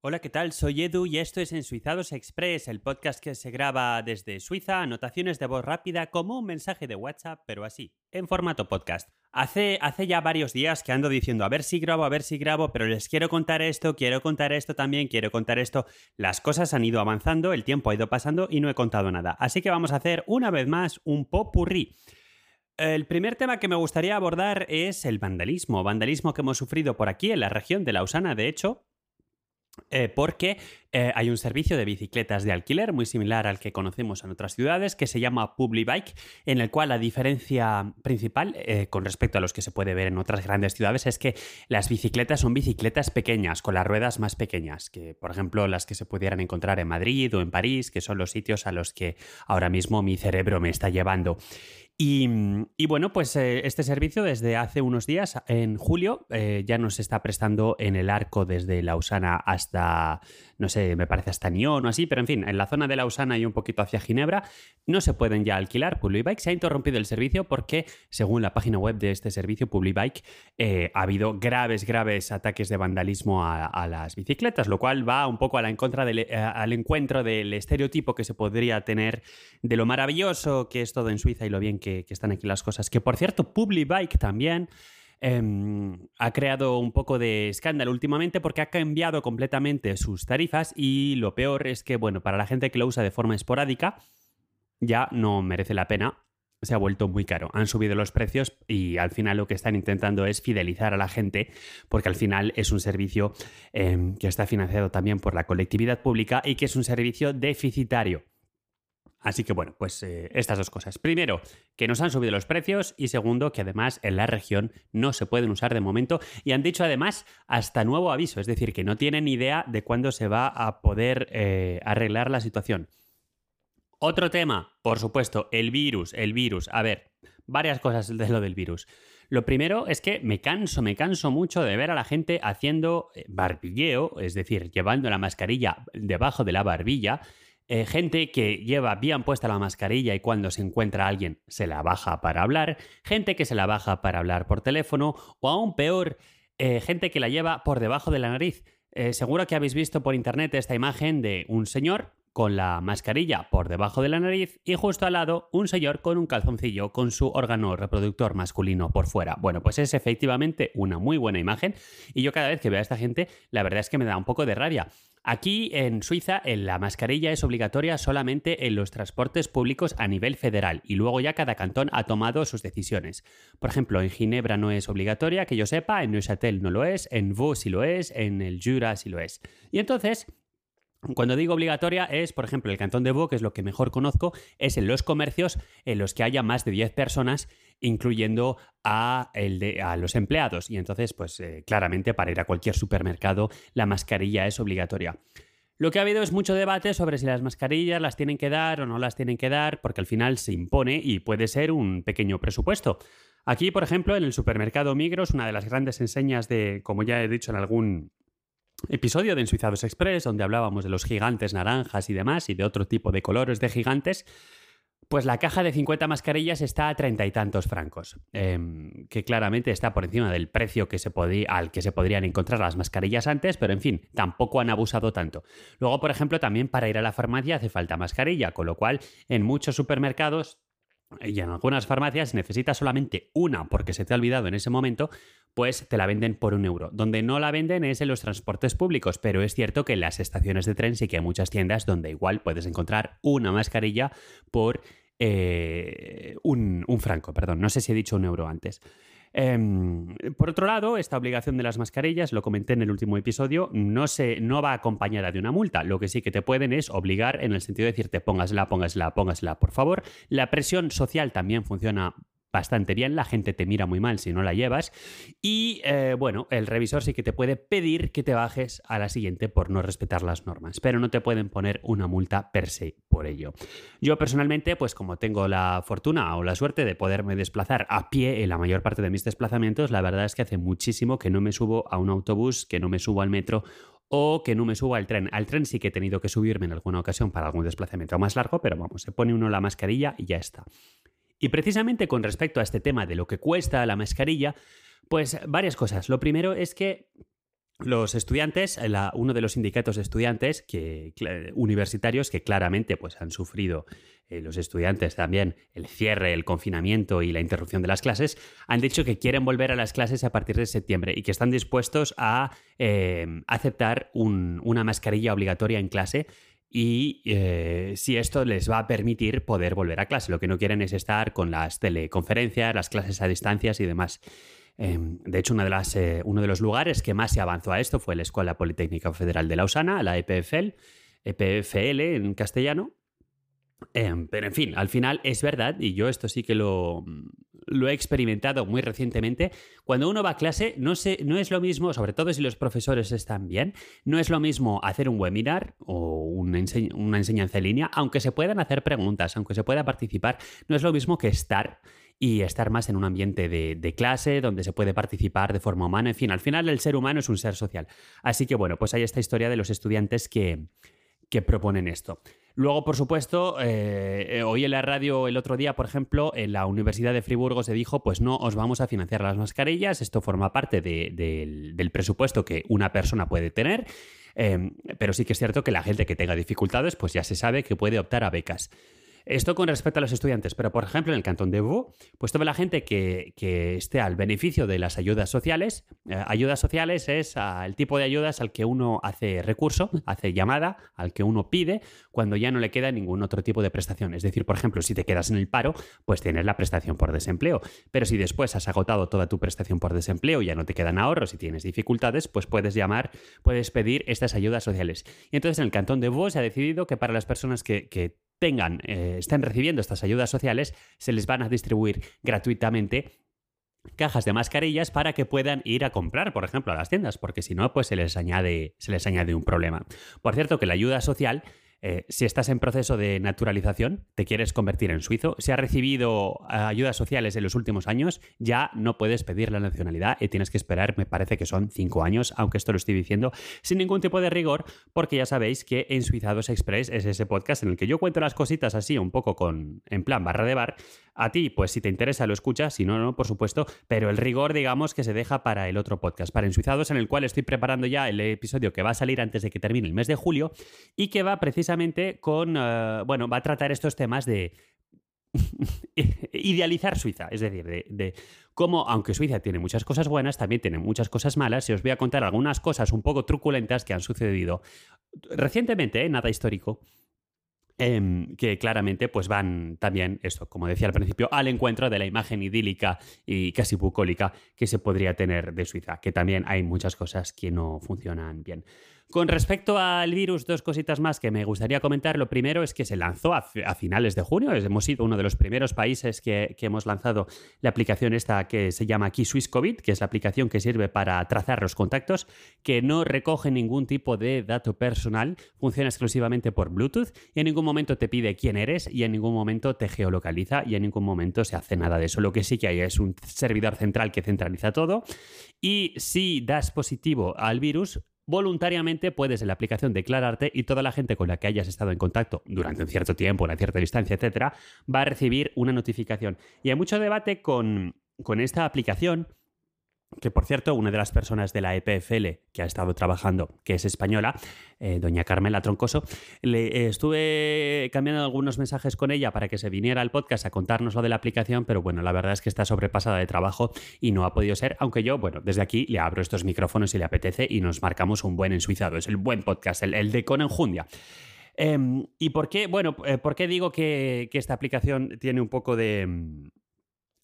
Hola, ¿qué tal? Soy Edu y esto es Ensuizados Express, el podcast que se graba desde Suiza, anotaciones de voz rápida como un mensaje de WhatsApp, pero así, en formato podcast. Hace, hace ya varios días que ando diciendo a ver si grabo, a ver si grabo, pero les quiero contar esto, quiero contar esto también, quiero contar esto. Las cosas han ido avanzando, el tiempo ha ido pasando y no he contado nada. Así que vamos a hacer una vez más un popurrí. El primer tema que me gustaría abordar es el vandalismo, vandalismo que hemos sufrido por aquí en la región de Lausana, de hecho, eh, porque eh, hay un servicio de bicicletas de alquiler muy similar al que conocemos en otras ciudades que se llama Publibike, en el cual la diferencia principal eh, con respecto a los que se puede ver en otras grandes ciudades es que las bicicletas son bicicletas pequeñas, con las ruedas más pequeñas, que por ejemplo las que se pudieran encontrar en Madrid o en París, que son los sitios a los que ahora mismo mi cerebro me está llevando. Y, bueno, pues eh, este servicio desde hace unos días, en julio, eh, ya nos está prestando en el arco desde Lausana hasta, no sé, me parece hasta Nyon o así, pero en fin, en la zona de Lausana y un poquito hacia Ginebra, no se pueden ya alquilar Publibike. Se ha interrumpido el servicio porque, según la página web de este servicio, Publibike, eh, ha habido graves, graves ataques de vandalismo a, las bicicletas, lo cual va un poco a la en contra del, al encuentro del estereotipo que se podría tener de lo maravilloso que es todo en Suiza y lo bien que que, están aquí las cosas. Que por cierto, Publibike también em, ha creado un poco de escándalo últimamente porque ha cambiado completamente sus tarifas y lo peor es que, bueno, para la gente que lo usa de forma esporádica, ya no merece la pena. Se ha vuelto muy caro. Han subido los precios y al final lo que están intentando es fidelizar a la gente porque al final es un servicio em, que está financiado también por la colectividad pública y que es un servicio deficitario. Así que bueno, pues eh, estas dos cosas. Primero, que nos han subido los precios y segundo, que además en la región no se pueden usar de momento y han dicho además hasta nuevo aviso, es decir, que no tienen idea de cuándo se va a poder eh, arreglar la situación. Otro tema, por supuesto, el virus, el virus. A ver, varias cosas de lo del virus. Lo primero es que me canso, me canso mucho de ver a la gente haciendo eh, barbilleo, es decir, llevando la mascarilla debajo de la barbilla eh, gente que lleva bien puesta la mascarilla y cuando se encuentra alguien se la baja para hablar, gente que se la baja para hablar por teléfono o aún peor, eh, gente que la lleva por debajo de la nariz. Eh, seguro que habéis visto por internet esta imagen de un señor con la mascarilla por debajo de la nariz y justo al lado un señor con un calzoncillo con su órgano reproductor masculino por fuera. Bueno, pues es efectivamente una muy buena imagen y yo cada vez que veo a esta gente la verdad es que me da un poco de rabia. Aquí en Suiza la mascarilla es obligatoria solamente en los transportes públicos a nivel federal y luego ya cada cantón ha tomado sus decisiones. Por ejemplo, en Ginebra no es obligatoria, que yo sepa, en Neuchâtel no lo es, en Vaud sí lo es, en el Jura sí lo es. Y entonces cuando digo obligatoria es, por ejemplo, el cantón de Vaud, que es lo que mejor conozco, es en los comercios en los que haya más de 10 personas, incluyendo a, los empleados. Y entonces, pues eh, claramente para ir a cualquier supermercado la mascarilla es obligatoria. Lo que ha habido es mucho debate sobre si las mascarillas las tienen que dar o no las tienen que dar, porque al final se impone y puede ser un pequeño presupuesto. Aquí, por ejemplo, en el supermercado Migros, una de las grandes enseñas de, como ya he dicho en algún episodio de Ensuizados Express, donde hablábamos de los gigantes naranjas y demás, y de otro tipo de colores de gigantes, pues la caja de 50 mascarillas está a treinta y tantos francos, em, que claramente está por encima del precio que se al que se podrían encontrar las mascarillas antes, pero en fin, tampoco han abusado tanto. Luego, por ejemplo, también para ir a la farmacia hace falta mascarilla, con lo cual en muchos supermercados y en algunas farmacias necesitas solamente una porque se te ha olvidado en ese momento, pues te la venden por un euro. Donde no la venden es en los transportes públicos, pero es cierto que en las estaciones de tren sí que hay muchas tiendas donde igual puedes encontrar una mascarilla por eh, un, un franco, perdón, no sé si he dicho un euro antes. Em, por otro lado, esta obligación de las mascarillas, lo comenté en el último episodio, no, se, no va acompañada de una multa. Lo que sí que te pueden es obligar en el sentido de decirte póngasla, póngasla, póngasla, por favor. La presión social también funciona bastante bien, la gente te mira muy mal si no la llevas y eh, bueno, el revisor sí que te puede pedir que te bajes a la siguiente por no respetar las normas, pero no te pueden poner una multa per se por ello. Yo personalmente, pues como tengo la fortuna o la suerte de poderme desplazar a pie en la mayor parte de mis desplazamientos, la verdad es que hace muchísimo que no me subo a un autobús, que no me subo al metro o que no me subo al tren. Al tren sí que he tenido que subirme en alguna ocasión para algún desplazamiento más largo, pero vamos, se pone uno la mascarilla y ya está. Y precisamente con respecto a este tema de lo que cuesta la mascarilla, pues varias cosas. Lo primero es que los estudiantes, uno de los sindicatos de estudiantes que, universitarios que claramente pues, han sufrido eh, los estudiantes también el cierre, el confinamiento y la interrupción de las clases, han dicho que quieren volver a las clases a partir de septiembre y que están dispuestos a eh, aceptar una mascarilla obligatoria en clase y eh, si esto les va a permitir poder volver a clase. Lo que no quieren es estar con las teleconferencias, las clases a distancias y demás. Em, de hecho, de las, eh, uno de los lugares que más se avanzó a esto fue la Escuela Politécnica Federal de Lausana, la EPFL, EPFL en castellano. Em, pero en fin, al final es verdad, y yo esto sí que lo, lo he experimentado muy recientemente, cuando uno va a clase no, no es lo mismo, sobre todo si los profesores están bien, no es lo mismo hacer un webinar o una, enseñanza en línea, aunque se puedan hacer preguntas, aunque se pueda participar, no es lo mismo que estar y estar más en un ambiente de, clase donde se puede participar de forma humana. En fin, al final el ser humano es un ser social. Así que bueno, pues hay esta historia de los estudiantes que, que proponen esto. Luego, por supuesto, eh, hoy en la radio el otro día, por ejemplo, en la Universidad de Friburgo se dijo, pues no os vamos a financiar las mascarillas, esto forma parte del, presupuesto que una persona puede tener, eh, pero sí que es cierto que la gente que tenga dificultades, pues ya se sabe que puede optar a becas. Esto con respecto a los estudiantes, pero por ejemplo en el cantón de Vaud, pues toda la gente que, esté al beneficio de las ayudas sociales, eh, ayudas sociales es el tipo de ayudas al que uno hace recurso, hace llamada, al que uno pide cuando ya no le queda ningún otro tipo de prestación. Es decir, por ejemplo, si te quedas en el paro, pues tienes la prestación por desempleo. Pero si después has agotado toda tu prestación por desempleo, ya no te quedan ahorros y tienes dificultades, pues puedes llamar, puedes pedir estas ayudas sociales. Y entonces en el cantón de Vaud se ha decidido que para las personas que, que tengan, eh, estén recibiendo estas ayudas sociales, se les van a distribuir gratuitamente cajas de mascarillas para que puedan ir a comprar, por ejemplo, a las tiendas, porque si no, pues se les añade, se les añade un problema. Por cierto, que la ayuda social eh, si estás en proceso de naturalización, te quieres convertir en suizo, si has recibido eh, ayudas sociales en los últimos años, ya no puedes pedir la nacionalidad y tienes que esperar, me parece que son cinco años, aunque esto lo estoy diciendo sin ningún tipo de rigor, porque ya sabéis que en Suizados Express es ese podcast en el que yo cuento las cositas así, un poco con en plan barra de bar. A ti, pues si te interesa, lo escuchas, si no, no, por supuesto, pero el rigor, digamos, que se deja para el otro podcast, para Ensuizados, en el cual estoy preparando ya el episodio que va a salir antes de que termine el mes de julio y que va precisamente con, eh, bueno, va a tratar estos temas de idealizar Suiza, es decir, de, cómo, aunque Suiza tiene muchas cosas buenas, también tiene muchas cosas malas, y os voy a contar algunas cosas un poco truculentas que han sucedido recientemente, ¿eh? nada histórico, em, que claramente pues van también, esto, como decía al principio, al encuentro de la imagen idílica y casi bucólica que se podría tener de Suiza, que también hay muchas cosas que no funcionan bien. Con respecto al virus, dos cositas más que me gustaría comentar. Lo primero es que se lanzó a, finales de junio. Hemos sido uno de los primeros países que, hemos lanzado la aplicación esta que se llama aquí Swiss COVID, que es la aplicación que sirve para trazar los contactos, que no recoge ningún tipo de dato personal, funciona exclusivamente por Bluetooth y en ningún momento te pide quién eres y en ningún momento te geolocaliza y en ningún momento se hace nada de eso. Lo que sí que hay es un servidor central que centraliza todo y si das positivo al virus, voluntariamente puedes en la aplicación declararte y toda la gente con la que hayas estado en contacto durante un cierto tiempo, una cierta distancia, etcétera, va a recibir una notificación. Y hay mucho debate con, con esta aplicación que por cierto, una de las personas de la EPFL que ha estado trabajando, que es española, eh, doña Carmela Troncoso, le eh, estuve cambiando algunos mensajes con ella para que se viniera al podcast a contarnos lo de la aplicación, pero bueno, la verdad es que está sobrepasada de trabajo y no ha podido ser, aunque yo, bueno, desde aquí le abro estos micrófonos si le apetece y nos marcamos un buen ensuizado, es el buen podcast, el, de Con Enjundia. Em, ¿Y por qué? Bueno, eh, ¿por qué digo que, esta aplicación tiene un poco de,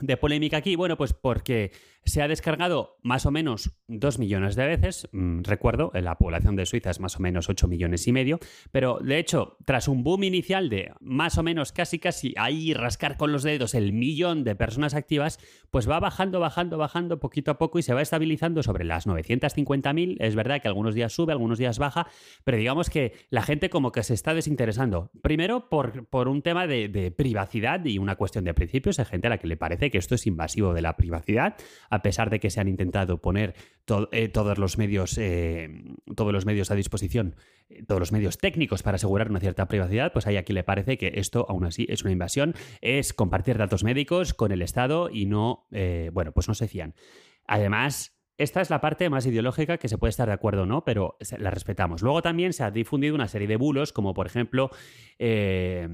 de polémica aquí? Bueno, pues porque se ha descargado más o menos 2 millones de veces. Mm, recuerdo, la población de Suiza es más o menos 8 millones y medio. Pero de hecho, tras un boom inicial de más o menos casi casi ahí rascar con los dedos el millón de personas activas, pues va bajando, bajando, bajando poquito a poco y se va estabilizando sobre las 950.000. Es verdad que algunos días sube, algunos días baja, pero digamos que la gente como que se está desinteresando. Primero por, por un tema de, de privacidad y una cuestión de principios. Hay gente a la que le parece que esto es invasivo de la privacidad a pesar de que se han intentado poner eh, todos, los medios, eh, todos los medios a disposición, eh, todos los medios técnicos para asegurar una cierta privacidad, pues hay a quien le parece que esto aún así es una invasión, es compartir datos médicos con el Estado y no, bueno, pues no se fían. Además, esta es la parte más ideológica que se puede estar de acuerdo o no, pero la respetamos. Luego también se ha difundido una serie de bulos, como por ejemplo eh,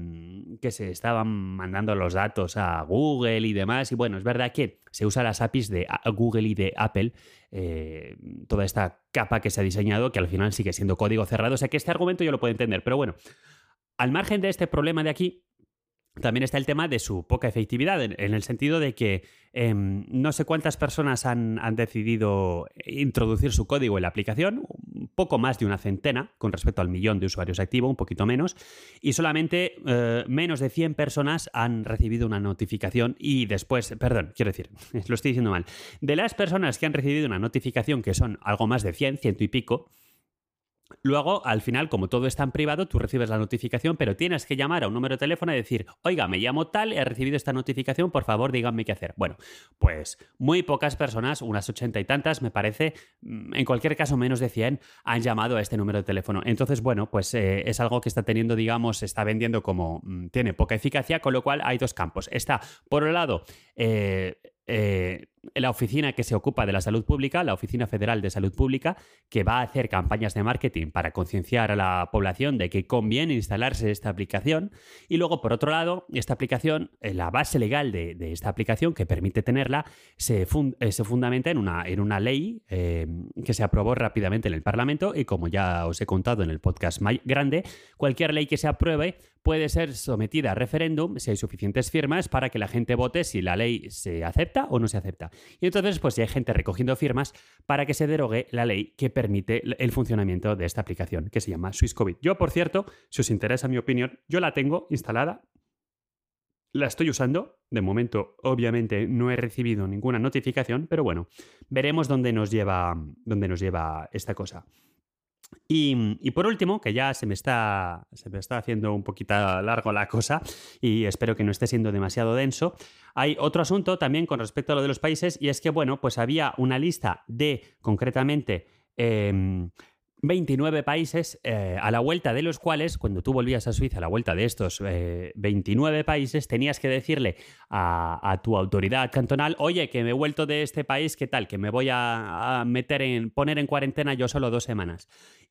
que se estaban mandando los datos a Google y demás. Y bueno, es verdad que se usa las APIs de Google y de Apple, eh, toda esta capa que se ha diseñado, que al final sigue siendo código cerrado. O sea que este argumento yo lo puedo entender. Pero bueno, al margen de este problema de aquí, también está el tema de su poca efectividad, en, el sentido de que em, no sé cuántas personas han, decidido introducir su código en la aplicación, un poco más de una centena con respecto al millón de usuarios activos, un poquito menos, y solamente eh, menos de 100 personas han recibido una notificación y después, perdón, quiero decir, lo estoy diciendo mal, de las personas que han recibido una notificación, que son algo más de 100, ciento y pico, Luego, al final, como todo está en privado, tú recibes la notificación, pero tienes que llamar a un número de teléfono y decir, oiga, me llamo tal, he recibido esta notificación, por favor, díganme qué hacer. Bueno, pues muy pocas personas, unas ochenta y tantas, me parece, mm, en cualquier caso menos de 100, han llamado a este número de teléfono. Entonces, bueno, pues eh, es algo que está teniendo, digamos, está vendiendo como mm, tiene poca eficacia, con lo cual hay dos campos. Está, por un lado, eh, eh, la oficina que se ocupa de la salud pública, la Oficina Federal de Salud Pública, que va a hacer campañas de marketing para concienciar a la población de que conviene instalarse esta aplicación. Y luego, por otro lado, esta aplicación, eh, la base legal de, esta aplicación que permite tenerla, se, eh, fundamenta en una, en una ley eh, que se aprobó rápidamente en el Parlamento y como ya os he contado en el podcast grande, cualquier ley que se apruebe puede ser sometida a referéndum si hay suficientes firmas para que la gente vote si la ley se acepta o no se acepta. Y entonces, pues ya hay gente recogiendo firmas para que se derogue la ley que permite el funcionamiento de esta aplicación, que se llama SwissCovid. Yo, por cierto, si os interesa mi opinión, yo la tengo instalada. La estoy usando. De momento, obviamente, no he recibido ninguna notificación, pero bueno, veremos dónde nos lleva, dónde nos lleva esta cosa. Y, por último, que ya se me, está, se me está haciendo un poquito largo la cosa y espero que no esté siendo demasiado denso, hay otro asunto también con respecto a lo de los países y es que, bueno, pues había una lista de concretamente... 29 em, países eh, a la vuelta de los cuales, cuando tú volvías a Suiza a la vuelta de estos 29 eh, países, tenías que decirle a, tu autoridad cantonal, oye, que me he vuelto de este país, ¿qué tal? Que me voy a, a, meter en, poner en cuarentena yo solo dos semanas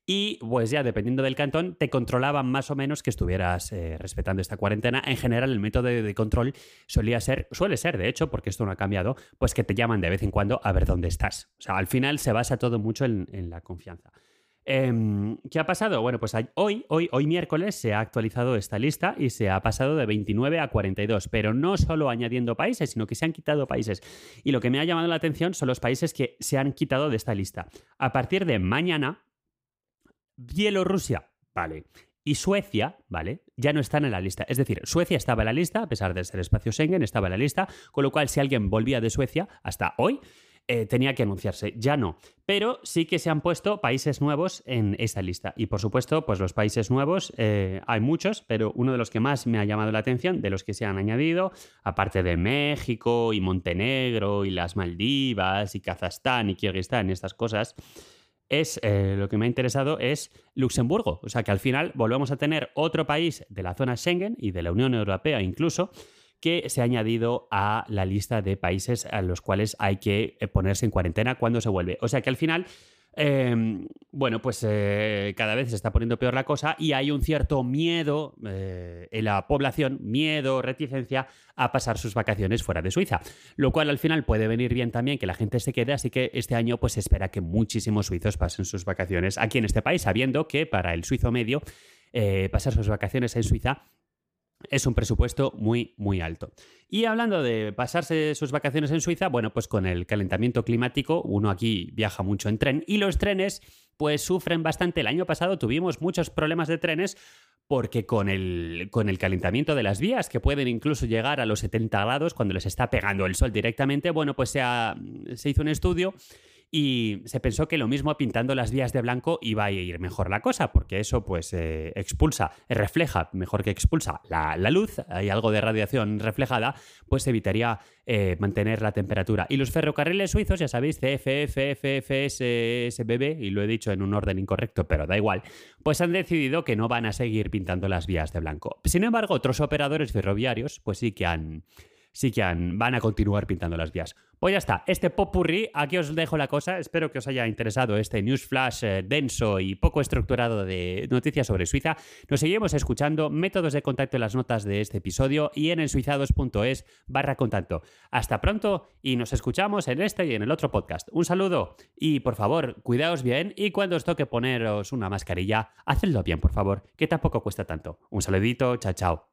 y pues ya dependiendo del cantón te controlaban más o menos que estuvieras eh, respetando esta cuarentena. En general el método de control solía ser, suele ser de hecho, porque esto no ha cambiado, pues que te llaman de vez en cuando a ver dónde estás. O sea, al final se basa todo mucho en, la confianza. Em, ¿Qué ha pasado? Bueno, pues hoy, hoy, hoy miércoles se ha actualizado esta lista y se ha pasado de 29 a 42, pero no solo añadiendo países, sino que se han quitado países. Y lo que me ha llamado la atención son los países que se han quitado de esta lista. A partir de mañana, Bielorrusia, vale. Y Suecia, ¿vale? Ya no están en la lista. Es decir, Suecia estaba en la lista, a pesar de ser espacio Schengen, estaba en la lista, con lo cual si alguien volvía de Suecia hasta hoy, eh, tenía que anunciarse. Ya no. Pero sí que se han puesto países nuevos en esa lista. Y por supuesto, pues los países nuevos, eh, hay muchos, pero uno de los que más me ha llamado la atención, de los que se han añadido, aparte de México y Montenegro y las Maldivas y Kazajstán y Kirguistán y estas cosas, es eh, lo que me ha interesado es Luxemburgo. O sea que al final volvemos a tener otro país de la zona Schengen y de la Unión Europea incluso que se ha añadido a la lista de países a los cuales hay que eh, ponerse en cuarentena cuando se vuelve. O sea que al final Em, bueno, pues eh, cada vez se está poniendo peor la cosa y hay un cierto miedo eh, en la población, miedo, reticencia a pasar sus vacaciones fuera de Suiza, lo cual al final puede venir bien también que la gente se quede, así que este año pues se espera que muchísimos suizos pasen sus vacaciones aquí en este país, sabiendo que para el suizo medio pasar sus vacaciones en Suiza es un presupuesto muy, muy alto. Y hablando de pasarse sus vacaciones en Suiza, bueno, pues con el calentamiento climático, uno aquí viaja mucho en tren y los trenes pues sufren bastante. El año pasado tuvimos muchos problemas de trenes porque con el, con el calentamiento de las vías, que pueden incluso llegar a los 70 grados cuando les está pegando el sol directamente, bueno, pues se, se hizo un estudio y se pensó que lo mismo pintando las vías de blanco iba a ir mejor la cosa, porque eso pues eh, expulsa, refleja, mejor que expulsa la, luz, hay algo de radiación reflejada, pues evitaría eh, mantener la temperatura. Y los ferrocarriles suizos, ya sabéis, CFF, y lo he dicho en un orden incorrecto, pero da igual, pues han decidido que no van a seguir pintando las vías de blanco. Sin embargo, otros operadores ferroviarios, pues sí que han sí que van a continuar pintando las vías. Pues ya está, este popurrí, aquí os dejo la cosa. Espero que os haya interesado este news flash eh, denso y poco estructurado de noticias sobre Suiza. Nos seguimos escuchando, métodos de contacto en las notas de este episodio y en ensuizados.es barra contacto. Hasta pronto y nos escuchamos en este y en el otro podcast. Un saludo y por favor, cuidaos bien y cuando os toque poneros una mascarilla, hacedlo bien, por favor, que tampoco cuesta tanto. Un saludito, chao, chao.